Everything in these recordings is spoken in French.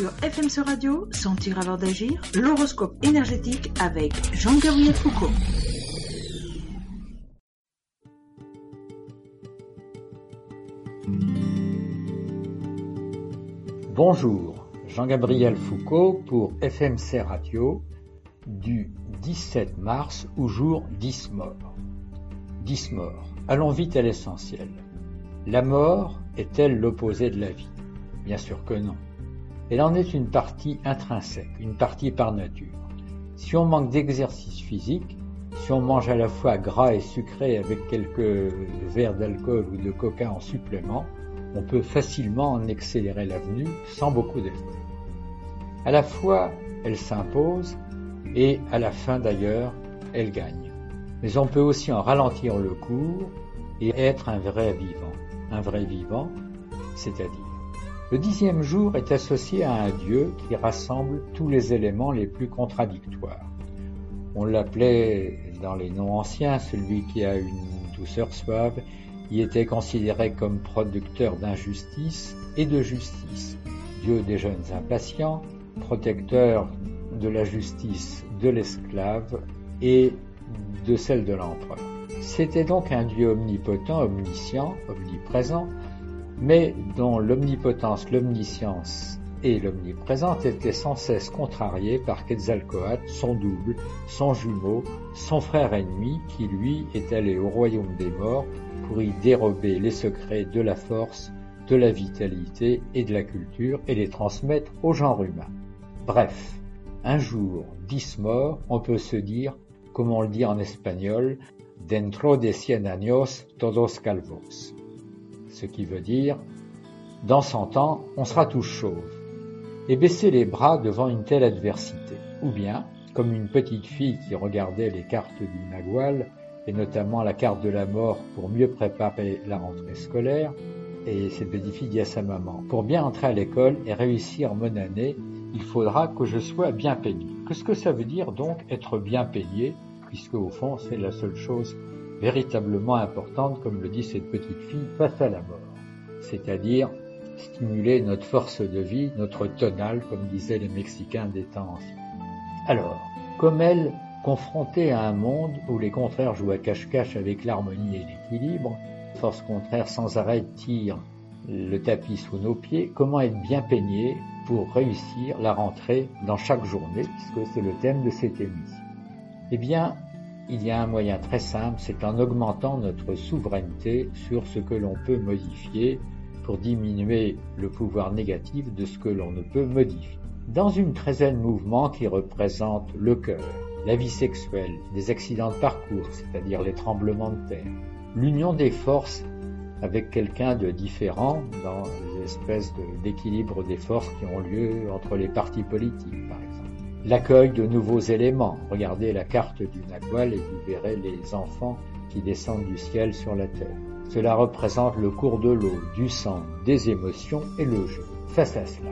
Sur FMC Radio, Sentir avant d'agir, l'horoscope énergétique avec Jean-Gabriel Foucault. Bonjour, Jean-Gabriel Foucault pour FMC Radio du 17 mars au jour 10 morts. 10 morts. Allons vite à l'essentiel. La mort est-elle l'opposé de la vie? Bien sûr que non. Elle en est une partie intrinsèque, une partie par nature. Si on manque d'exercice physique, si on mange à la fois gras et sucré avec quelques verres d'alcool ou de coca en supplément, on peut facilement en accélérer l'avenue sans beaucoup d'efforts. À la fois, elle s'impose et à la fin d'ailleurs, elle gagne. Mais on peut aussi en ralentir le cours et être un vrai vivant. Un vrai vivant, c'est-à-dire. Le dixième jour est associé à un Dieu qui rassemble tous les éléments les plus contradictoires. On l'appelait dans les noms anciens celui qui a une douceur suave, il était considéré comme producteur d'injustice et de justice, Dieu des jeunes impatients, protecteur de la justice de l'esclave et de celle de l'empereur. C'était donc un Dieu omnipotent, omniscient, omniprésent, mais dont l'omnipotence, l'omniscience et l'omniprésence étaient sans cesse contrariées par Quetzalcoatl, son double, son jumeau, son frère ennemi, qui lui est allé au royaume des morts pour y dérober les secrets de la force, de la vitalité et de la culture et les transmettre au genre humain. Bref, un jour, dix morts, on peut se dire, comme on le dit en espagnol, dentro de cien años todos calvos. Ce qui veut dire, dans cent ans, on sera tous chauves. Et baisser les bras devant une telle adversité. Ou bien, comme une petite fille qui regardait les cartes du Nagual, et notamment la carte de la mort pour mieux préparer la rentrée scolaire, et cette petite fille dit à sa maman, pour bien entrer à l'école et réussir mon année, il faudra que je sois bien payé. Qu'est-ce que ça veut dire donc être bien payé, puisque au fond c'est la seule chose véritablement importante, comme le dit cette petite fille, face à la mort. C'est-à-dire stimuler notre force de vie, notre tonal, comme disaient les Mexicains des temps anciens. Alors, comme elle, confrontée à un monde où les contraires jouent à cache-cache avec l'harmonie et l'équilibre, force contraire sans arrêt tire le tapis sous nos pieds, comment être bien peigné pour réussir la rentrée dans chaque journée, puisque c'est le thème de cette émission? Eh bien, il y a un moyen très simple, c'est en augmentant notre souveraineté sur ce que l'on peut modifier pour diminuer le pouvoir négatif de ce que l'on ne peut modifier. Dans une treizaine de mouvements qui représentent le cœur, la vie sexuelle, les accidents de parcours, c'est-à-dire les tremblements de terre, l'union des forces avec quelqu'un de différent dans les espèces d'équilibre des forces qui ont lieu entre les partis politiques, par exemple. L'accueil de nouveaux éléments. Regardez la carte du Nagual et vous verrez les enfants qui descendent du ciel sur la terre. Cela représente le cours de l'eau, du sang, des émotions et le jeu. Face à cela,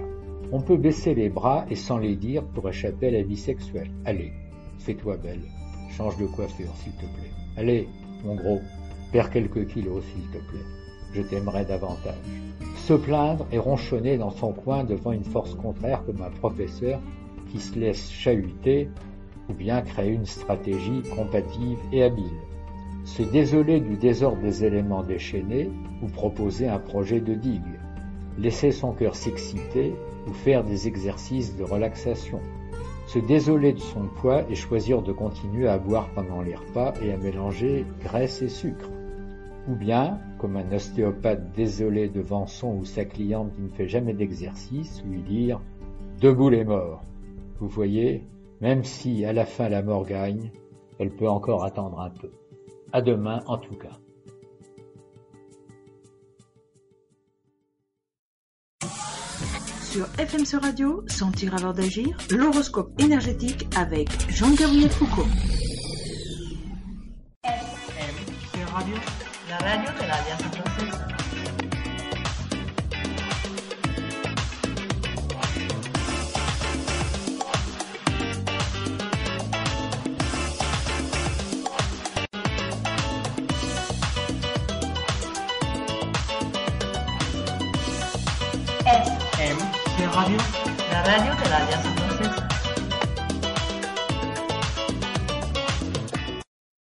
on peut baisser les bras et sans les dire pour échapper à la vie sexuelle. Allez, fais-toi belle. Change de coiffure, s'il te plaît. Allez, mon gros, perds quelques kilos, s'il te plaît. Je t'aimerais davantage. Se plaindre et ronchonner dans son coin devant une force contraire comme un professeur qui se laisse chahuter ou bien créer une stratégie compatible et habile. Se désoler du désordre des éléments déchaînés ou proposer un projet de digue. Laisser son cœur s'exciter ou faire des exercices de relaxation. Se désoler de son poids et choisir de continuer à boire pendant les repas et à mélanger graisse et sucre. Ou bien, comme un ostéopathe désolé devant son ou sa cliente qui ne fait jamais d'exercice, lui dire Debout les morts. Vous voyez, même si à la fin la mort gagne, elle peut encore attendre un peu. À demain en tout cas. Sur FMC Radio, Sentir avant d'agir, l'horoscope énergétique avec Jean-Gabriel Foucault. FMC Radio, la radio de. FM, c'est Radio, la radio de la diaspora.